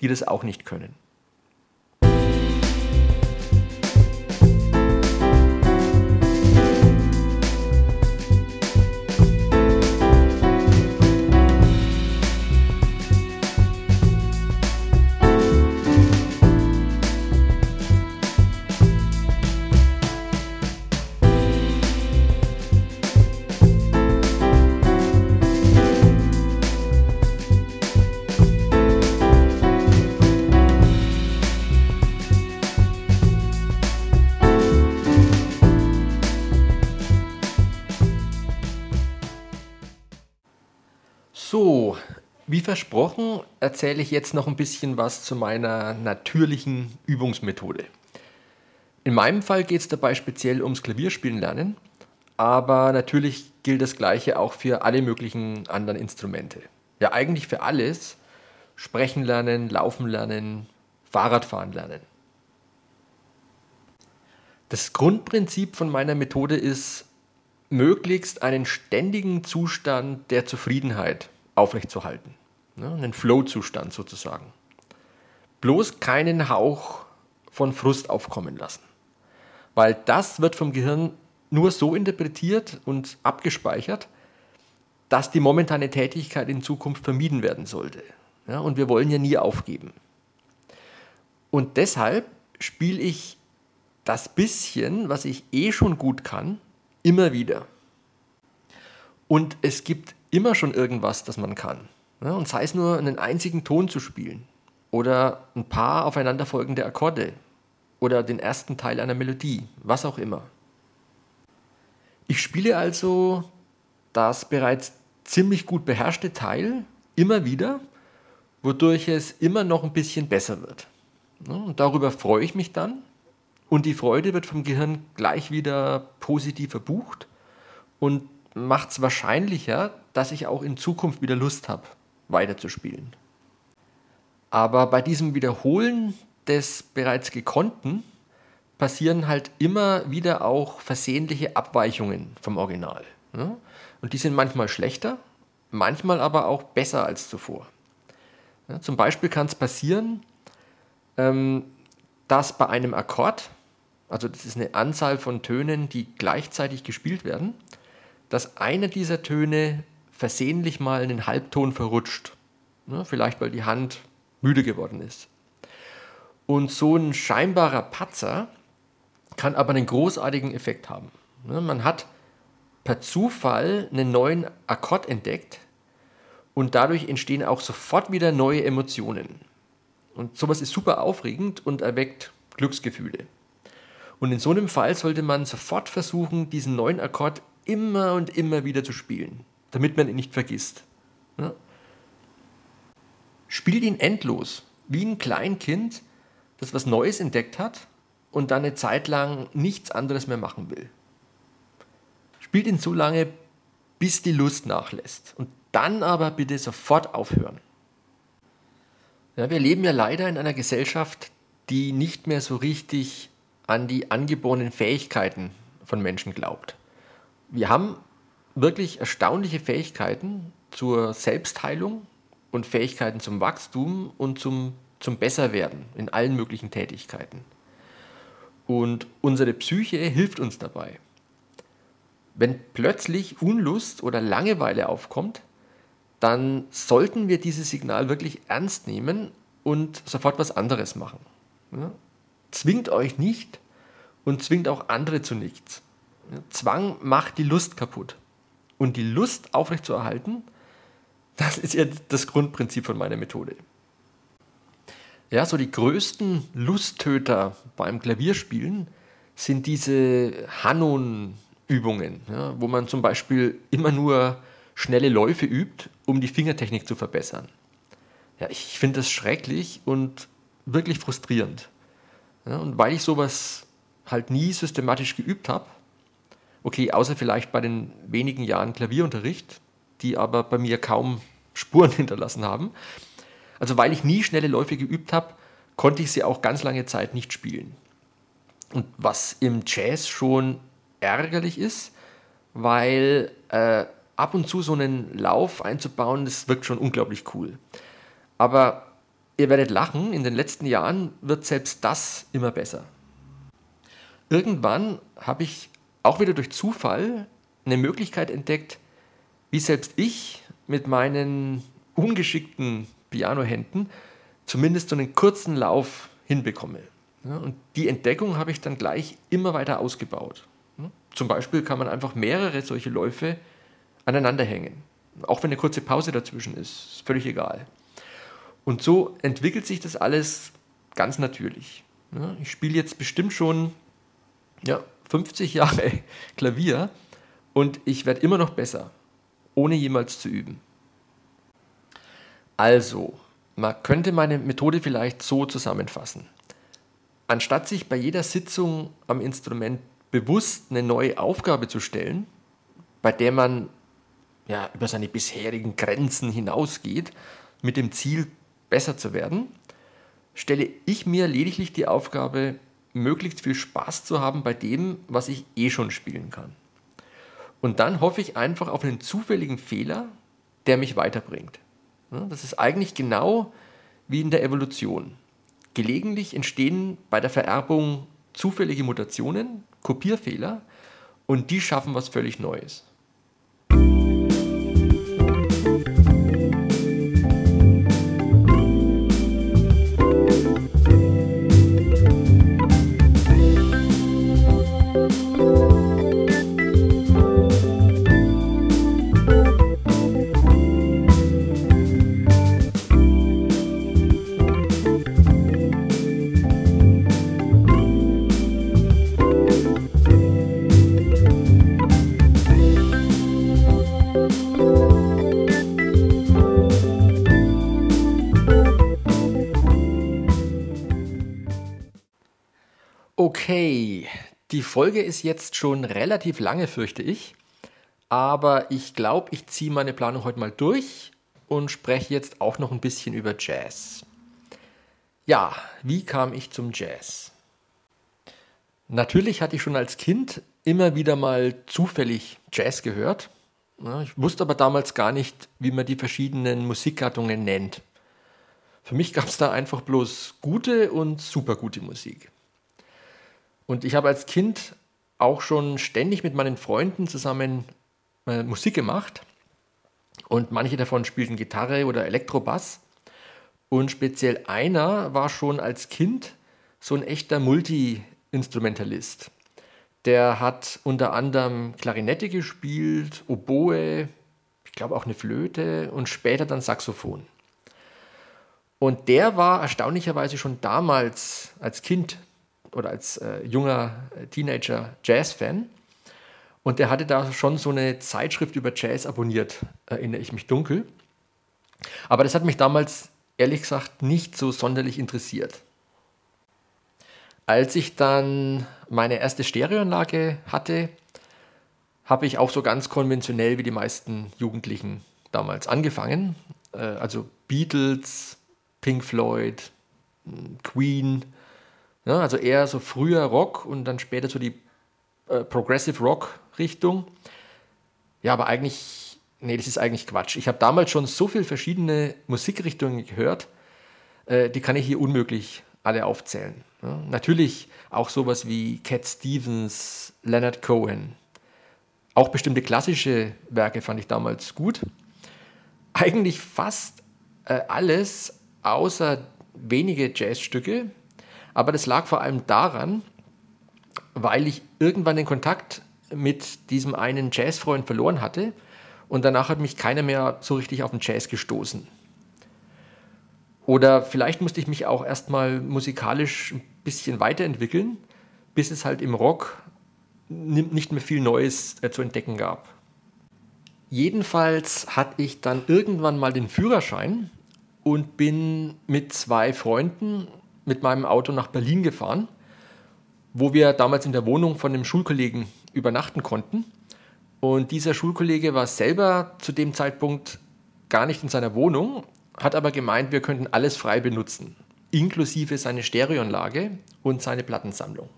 die das auch nicht können. Wie versprochen, erzähle ich jetzt noch ein bisschen was zu meiner natürlichen Übungsmethode. In meinem Fall geht es dabei speziell ums Klavierspielen lernen, aber natürlich gilt das Gleiche auch für alle möglichen anderen Instrumente. Ja, eigentlich für alles. Sprechen lernen, laufen lernen, Fahrradfahren lernen. Das Grundprinzip von meiner Methode ist, möglichst einen ständigen Zustand der Zufriedenheit aufrechtzuerhalten. Ne? Einen Flow-Zustand sozusagen. Bloß keinen Hauch von Frust aufkommen lassen. Weil das wird vom Gehirn nur so interpretiert und abgespeichert, dass die momentane Tätigkeit in Zukunft vermieden werden sollte. Ja, und wir wollen ja nie aufgeben. Und deshalb spiele ich das bisschen, was ich eh schon gut kann, immer wieder. Und es gibt immer schon irgendwas, das man kann. Ja, und sei es nur einen einzigen Ton zu spielen oder ein paar aufeinanderfolgende Akkorde oder den ersten Teil einer Melodie, was auch immer. Ich spiele also das bereits ziemlich gut beherrschte Teil immer wieder, wodurch es immer noch ein bisschen besser wird. Und darüber freue ich mich dann und die Freude wird vom Gehirn gleich wieder positiv verbucht und macht es wahrscheinlicher, dass ich auch in Zukunft wieder Lust habe, weiterzuspielen. Aber bei diesem Wiederholen des bereits Gekonnten passieren halt immer wieder auch versehentliche Abweichungen vom Original. Ne? Und die sind manchmal schlechter, manchmal aber auch besser als zuvor. Zum Beispiel kann es passieren, ähm, dass bei einem Akkord, also das ist eine Anzahl von Tönen, die gleichzeitig gespielt werden, dass einer dieser Töne versehentlich mal einen Halbton verrutscht. Vielleicht weil die Hand müde geworden ist. Und so ein scheinbarer Patzer kann aber einen großartigen Effekt haben. Man hat per Zufall einen neuen Akkord entdeckt und dadurch entstehen auch sofort wieder neue Emotionen. Und sowas ist super aufregend und erweckt Glücksgefühle. Und in so einem Fall sollte man sofort versuchen, diesen neuen Akkord immer und immer wieder zu spielen, damit man ihn nicht vergisst. Ja? Spielt ihn endlos, wie ein Kleinkind, das was Neues entdeckt hat und dann eine Zeit lang nichts anderes mehr machen will. Spielt ihn so lange, bis die Lust nachlässt. Und dann aber bitte sofort aufhören. Ja, wir leben ja leider in einer Gesellschaft, die nicht mehr so richtig an die angeborenen Fähigkeiten von Menschen glaubt. Wir haben wirklich erstaunliche Fähigkeiten zur Selbstheilung und Fähigkeiten zum Wachstum und zum, zum Besserwerden in allen möglichen Tätigkeiten. Und unsere Psyche hilft uns dabei. Wenn plötzlich Unlust oder Langeweile aufkommt, dann sollten wir dieses Signal wirklich ernst nehmen und sofort was anderes machen. Ja? Zwingt euch nicht und zwingt auch andere zu nichts. Ja? Zwang macht die Lust kaputt. Und die Lust aufrechtzuerhalten, das ist ja das Grundprinzip von meiner Methode. Ja, so die größten Lusttöter beim Klavierspielen sind diese Hanon-Übungen, ja, wo man zum Beispiel immer nur schnelle Läufe übt, um die Fingertechnik zu verbessern. Ja, ich finde das schrecklich und wirklich frustrierend. Ja, und weil ich sowas halt nie systematisch geübt habe, okay, außer vielleicht bei den wenigen Jahren Klavierunterricht, die aber bei mir kaum *laughs* Spuren hinterlassen haben, also weil ich nie schnelle Läufe geübt habe, konnte ich sie auch ganz lange Zeit nicht spielen. Und was im Jazz schon ärgerlich ist, weil äh, ab und zu so einen Lauf einzubauen, das wirkt schon unglaublich cool. Aber ihr werdet lachen, in den letzten Jahren wird selbst das immer besser. Irgendwann habe ich auch wieder durch Zufall eine Möglichkeit entdeckt, wie selbst ich mit meinen ungeschickten Pianohänden zumindest so einen kurzen Lauf hinbekomme. Und die Entdeckung habe ich dann gleich immer weiter ausgebaut. Zum Beispiel kann man einfach mehrere solche Läufe aneinander hängen. Auch wenn eine kurze Pause dazwischen ist, ist völlig egal. Und so entwickelt sich das alles ganz natürlich. Ich spiele jetzt bestimmt schon ja, 50 Jahre *laughs* Klavier und ich werde immer noch besser, ohne jemals zu üben. Also, man könnte meine Methode vielleicht so zusammenfassen. Anstatt sich bei jeder Sitzung am Instrument bewusst eine neue Aufgabe zu stellen, bei der man ja, über seine bisherigen Grenzen hinausgeht, mit dem Ziel, besser zu werden, stelle ich mir lediglich die Aufgabe, möglichst viel Spaß zu haben bei dem, was ich eh schon spielen kann. Und dann hoffe ich einfach auf einen zufälligen Fehler, der mich weiterbringt. Das ist eigentlich genau wie in der Evolution. Gelegentlich entstehen bei der Vererbung zufällige Mutationen, Kopierfehler, und die schaffen was völlig Neues. Die Folge ist jetzt schon relativ lange, fürchte ich. Aber ich glaube, ich ziehe meine Planung heute mal durch und spreche jetzt auch noch ein bisschen über Jazz. Ja, wie kam ich zum Jazz? Natürlich hatte ich schon als Kind immer wieder mal zufällig Jazz gehört. Ich wusste aber damals gar nicht, wie man die verschiedenen Musikgattungen nennt. Für mich gab es da einfach bloß gute und super gute Musik. Und ich habe als Kind auch schon ständig mit meinen Freunden zusammen äh, Musik gemacht. Und manche davon spielten Gitarre oder Elektrobass. Und speziell einer war schon als Kind so ein echter Multi-Instrumentalist. Der hat unter anderem Klarinette gespielt, Oboe, ich glaube auch eine Flöte und später dann Saxophon. Und der war erstaunlicherweise schon damals als Kind oder als äh, junger Teenager Jazz-Fan. Und der hatte da schon so eine Zeitschrift über Jazz abonniert, erinnere ich mich dunkel. Aber das hat mich damals ehrlich gesagt nicht so sonderlich interessiert. Als ich dann meine erste Stereoanlage hatte, habe ich auch so ganz konventionell wie die meisten Jugendlichen damals angefangen. Äh, also Beatles, Pink Floyd, Queen, ja, also eher so früher Rock und dann später so die äh, Progressive Rock Richtung. Ja, aber eigentlich, nee, das ist eigentlich Quatsch. Ich habe damals schon so viele verschiedene Musikrichtungen gehört, äh, die kann ich hier unmöglich alle aufzählen. Ja, natürlich auch sowas wie Cat Stevens, Leonard Cohen. Auch bestimmte klassische Werke fand ich damals gut. Eigentlich fast äh, alles außer wenige Jazzstücke. Aber das lag vor allem daran, weil ich irgendwann den Kontakt mit diesem einen Jazzfreund verloren hatte und danach hat mich keiner mehr so richtig auf den Jazz gestoßen. Oder vielleicht musste ich mich auch erstmal musikalisch ein bisschen weiterentwickeln, bis es halt im Rock nicht mehr viel Neues äh, zu entdecken gab. Jedenfalls hatte ich dann irgendwann mal den Führerschein und bin mit zwei Freunden mit meinem Auto nach Berlin gefahren, wo wir damals in der Wohnung von einem Schulkollegen übernachten konnten. Und dieser Schulkollege war selber zu dem Zeitpunkt gar nicht in seiner Wohnung, hat aber gemeint, wir könnten alles frei benutzen, inklusive seine Stereoanlage und seine Plattensammlung.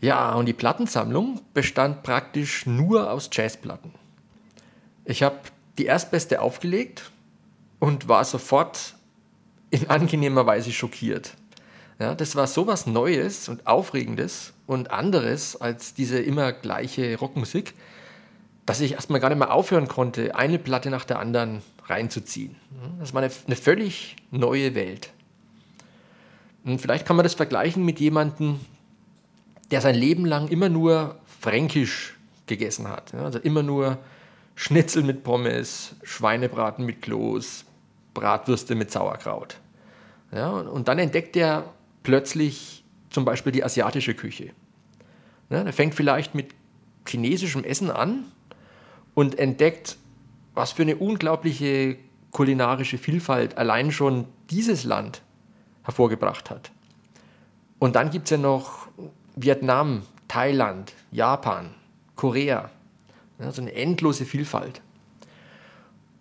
Ja, und die Plattensammlung bestand praktisch nur aus Jazzplatten. Ich habe die erstbeste aufgelegt und war sofort in angenehmer Weise schockiert. Ja, das war sowas Neues und Aufregendes und anderes als diese immer gleiche Rockmusik, dass ich erstmal gar nicht mehr aufhören konnte, eine Platte nach der anderen reinzuziehen. Das war eine, eine völlig neue Welt. Und vielleicht kann man das vergleichen mit jemandem, der sein Leben lang immer nur fränkisch gegessen hat. Also immer nur Schnitzel mit Pommes, Schweinebraten mit Kloß, Bratwürste mit Sauerkraut. Ja, und dann entdeckt er plötzlich zum Beispiel die asiatische Küche. Ja, er fängt vielleicht mit chinesischem Essen an und entdeckt, was für eine unglaubliche kulinarische Vielfalt allein schon dieses Land hervorgebracht hat. Und dann gibt es ja noch Vietnam, Thailand, Japan, Korea. Ja, so eine endlose Vielfalt.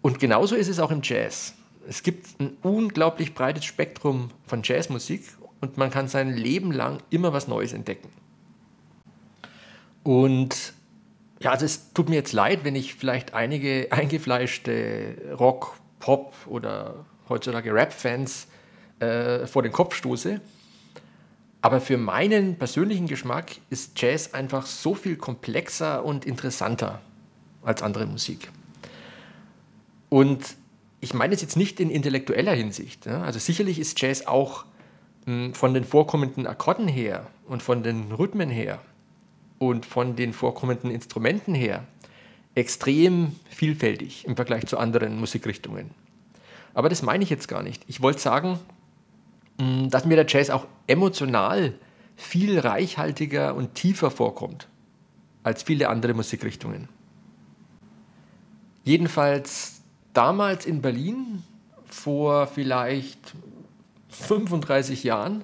Und genauso ist es auch im Jazz es gibt ein unglaublich breites Spektrum von Jazzmusik und man kann sein Leben lang immer was Neues entdecken. Und ja, es tut mir jetzt leid, wenn ich vielleicht einige *laughs* eingefleischte Rock, Pop oder heutzutage Rap-Fans äh, vor den Kopf stoße. Aber für meinen persönlichen Geschmack ist Jazz einfach so viel komplexer und interessanter als andere Musik. Und ich meine es jetzt nicht in intellektueller Hinsicht. Ja? Also sicherlich ist Jazz auch mh, hm, von den vorkommenden Akkorden her und von den Rhythmen her und von den vorkommenden Instrumenten her extrem vielfältig im Vergleich zu anderen Musikrichtungen. Aber das meine ich jetzt gar nicht. Ich wollte sagen, hm, dass mir der Jazz auch emotional viel reichhaltiger und tiefer vorkommt als viele andere Musikrichtungen. Jedenfalls damals in Berlin, vor vielleicht 35 Jahren,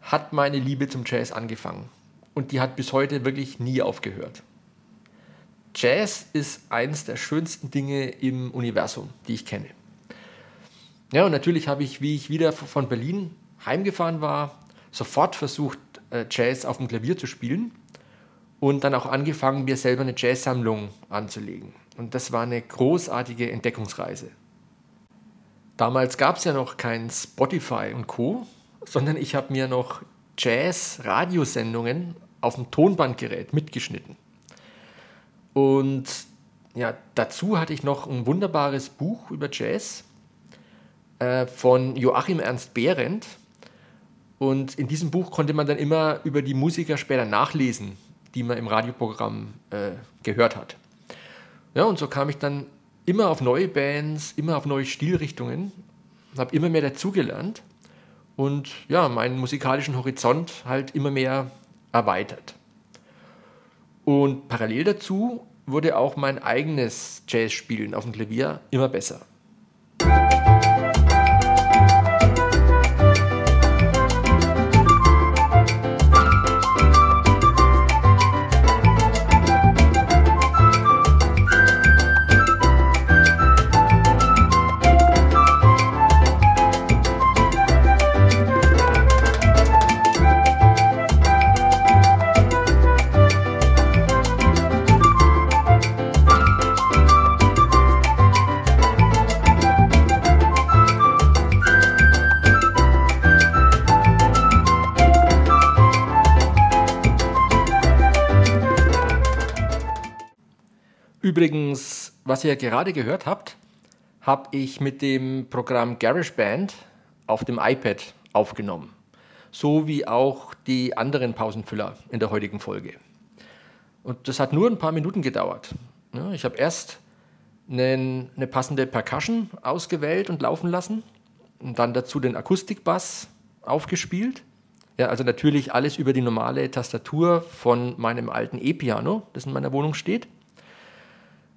hat meine Liebe zum Jazz angefangen. Und die hat bis heute wirklich nie aufgehört. Jazz ist eines der schönsten Dinge im Universum, die ich kenne. Ja, und natürlich habe ich, wie ich wieder von Berlin heimgefahren war, sofort versucht, äh, Jazz auf dem Klavier zu spielen und dann auch angefangen, mir selber eine Jazzsammlung anzulegen. Und das war eine großartige Entdeckungsreise. Damals gab es ja noch kein Spotify und Co., sondern ich habe mir noch Jazz-Radiosendungen auf dem Tonbandgerät mitgeschnitten. Und ja, dazu hatte ich noch ein wunderbares Buch über Jazz äh, von Joachim Ernst Behrendt. Und in diesem Buch konnte man dann immer über die Musiker später nachlesen, die man im Radioprogramm äh, gehört hat. Ja, und so kam ich dann immer auf neue Bands, immer auf neue Stilrichtungen, habe immer mehr dazugelernt und ja, meinen musikalischen Horizont halt immer mehr erweitert. Und parallel dazu wurde auch mein eigenes Jazzspielen auf dem Klavier immer besser. Übrigens, was ihr gerade gehört habt, habe ich mit dem Programm GarageBand auf dem iPad aufgenommen. So wie auch die anderen Pausenfüller in der heutigen Folge. Und das hat nur ein paar Minuten gedauert. Ich habe erst eine passende Percussion ausgewählt und laufen lassen und dann dazu den Akustikbass aufgespielt. Ja, also natürlich alles über die normale Tastatur von meinem alten E-Piano, das in meiner Wohnung steht.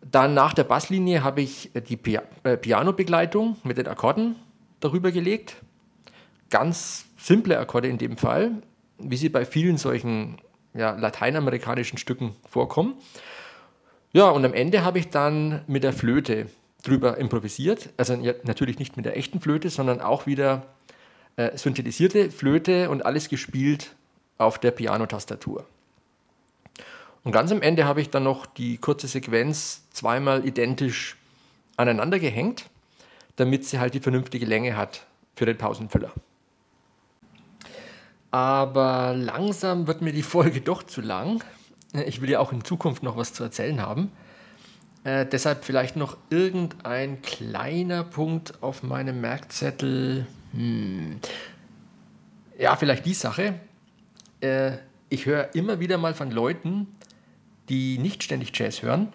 Dann nach der Basslinie habe ich die äh, Piano-Begleitung mit den Akkorden darüber gelegt. Ganz simple Akkorde in dem Fall, wie sie bei vielen solchen ja, lateinamerikanischen Stücken vorkommen. Ja, und am Ende habe ich dann mit der Flöte drüber improvisiert. Also ja, natürlich nicht mit der echten Flöte, sondern auch wieder äh, synthetisierte Flöte und alles gespielt auf der Pianotastatur. Und ganz am Ende habe ich dann noch die kurze Sequenz zweimal identisch aneinander gehängt, damit sie halt die vernünftige Länge hat für den Pausenfüller. Aber langsam wird mir die Folge doch zu lang. Ich will ja auch in Zukunft noch was zu erzählen haben. Äh, deshalb vielleicht noch irgendein kleiner Punkt auf meinem Merkzettel. Hm. Ja, vielleicht die Sache. Äh, ich höre immer wieder mal von Leuten, die nicht ständig Jazz hören,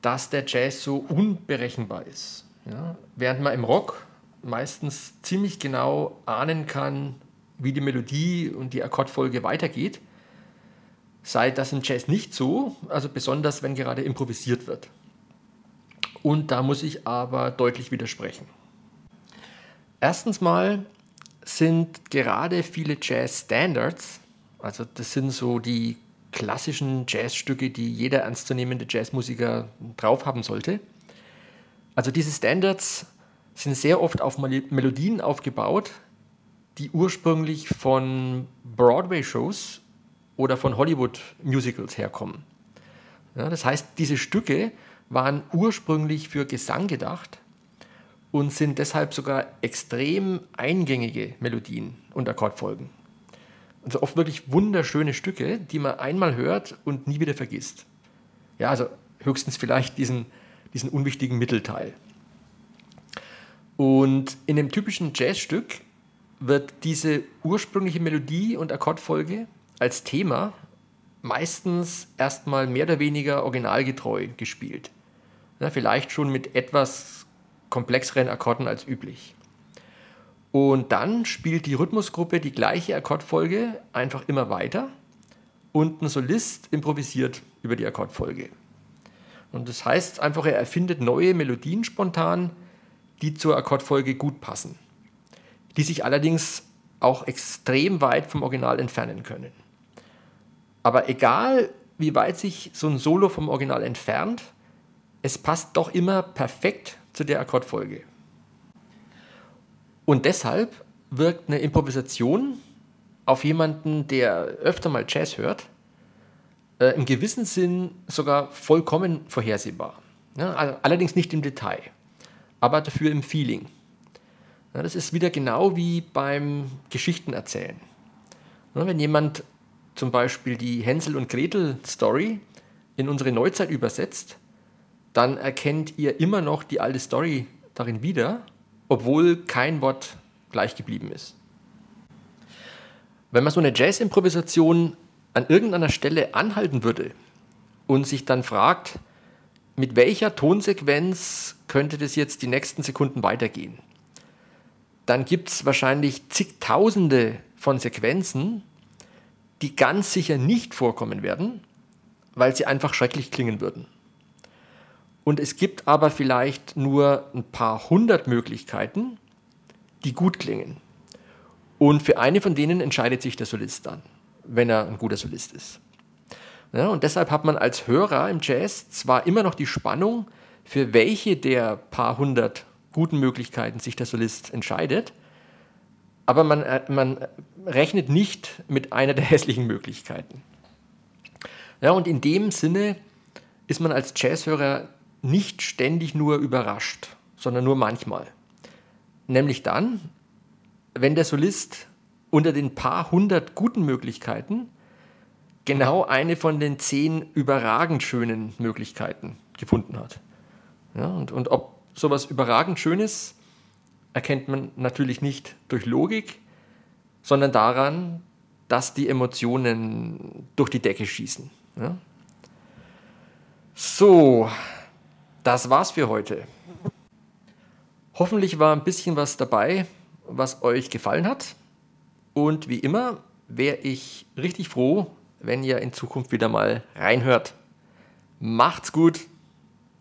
dass der Jazz so unberechenbar ist. Ja? Während man im Rock meistens ziemlich genau ahnen kann, wie die Melodie und die Akkordfolge weitergeht, sei das im Jazz nicht so, also besonders wenn gerade improvisiert wird. Und da muss ich aber deutlich widersprechen. Erstens mal sind gerade viele Jazz Standards, also das sind so die klassischen Jazzstücke, die jeder ernstzunehmende Jazzmusiker drauf haben sollte. Also diese Standards sind sehr oft auf Melodien aufgebaut, die ursprünglich von Broadway-Shows oder von Hollywood-Musicals herkommen. Ja, das heißt, diese Stücke waren ursprünglich für Gesang gedacht und sind deshalb sogar extrem eingängige Melodien und Akkordfolgen. Also oft wirklich wunderschöne Stücke, die man einmal hört und nie wieder vergisst. Ja, also höchstens vielleicht diesen, diesen unwichtigen Mittelteil. Und in dem typischen Jazzstück wird diese ursprüngliche Melodie und Akkordfolge als Thema meistens erstmal mehr oder weniger originalgetreu gespielt. Ja, vielleicht schon mit etwas komplexeren Akkorden als üblich. Und dann spielt die Rhythmusgruppe die gleiche Akkordfolge einfach immer weiter und ein Solist improvisiert über die Akkordfolge. Und das heißt einfach, er erfindet neue Melodien spontan, die zur Akkordfolge gut passen, die sich allerdings auch extrem weit vom Original entfernen können. Aber egal, wie weit sich so ein Solo vom Original entfernt, es passt doch immer perfekt zu der Akkordfolge. Und deshalb wirkt eine Improvisation auf jemanden, der öfter mal Jazz hört, äh, im gewissen Sinn sogar vollkommen vorhersehbar. Ja, allerdings nicht im Detail, aber dafür im Feeling. Ja, das ist wieder genau wie beim Geschichtenerzählen. Ja, wenn jemand zum Beispiel die Hänsel und Gretel Story in unsere Neuzeit übersetzt, dann erkennt ihr immer noch die alte Story darin wieder, obwohl kein Wort gleich geblieben ist. Wenn man so eine Jazz-Improvisation an irgendeiner Stelle anhalten würde und sich dann fragt, mit welcher Tonsequenz könnte das jetzt die nächsten Sekunden weitergehen, dann gibt es wahrscheinlich zigtausende von Sequenzen, die ganz sicher nicht vorkommen werden, weil sie einfach schrecklich klingen würden. Und es gibt aber vielleicht nur ein paar hundert Möglichkeiten, die gut klingen. Und für eine von denen entscheidet sich der Solist dann, wenn er ein guter Solist ist. Ja, und deshalb hat man als Hörer im Jazz zwar immer noch die Spannung, für welche der paar hundert guten Möglichkeiten sich der Solist entscheidet, aber man, äh, man rechnet nicht mit einer der *laughs* hässlichen Möglichkeiten. Ja, und in dem Sinne ist man als Jazzhörer nicht ständig nur überrascht, sondern nur manchmal. Nämlich dann, wenn der Solist unter den paar hundert guten Möglichkeiten genau eine von den zehn überragend schönen Möglichkeiten gefunden hat. Ja, und, und ob sowas überragend Schönes erkennt man natürlich nicht durch Logik, sondern daran, dass die Emotionen durch die Decke schießen. Ja? So, das war's für heute. Hoffentlich war ein bisschen was dabei, was euch gefallen hat. Und wie immer wäre ich richtig froh, wenn ihr in Zukunft wieder mal reinhört. Macht's gut!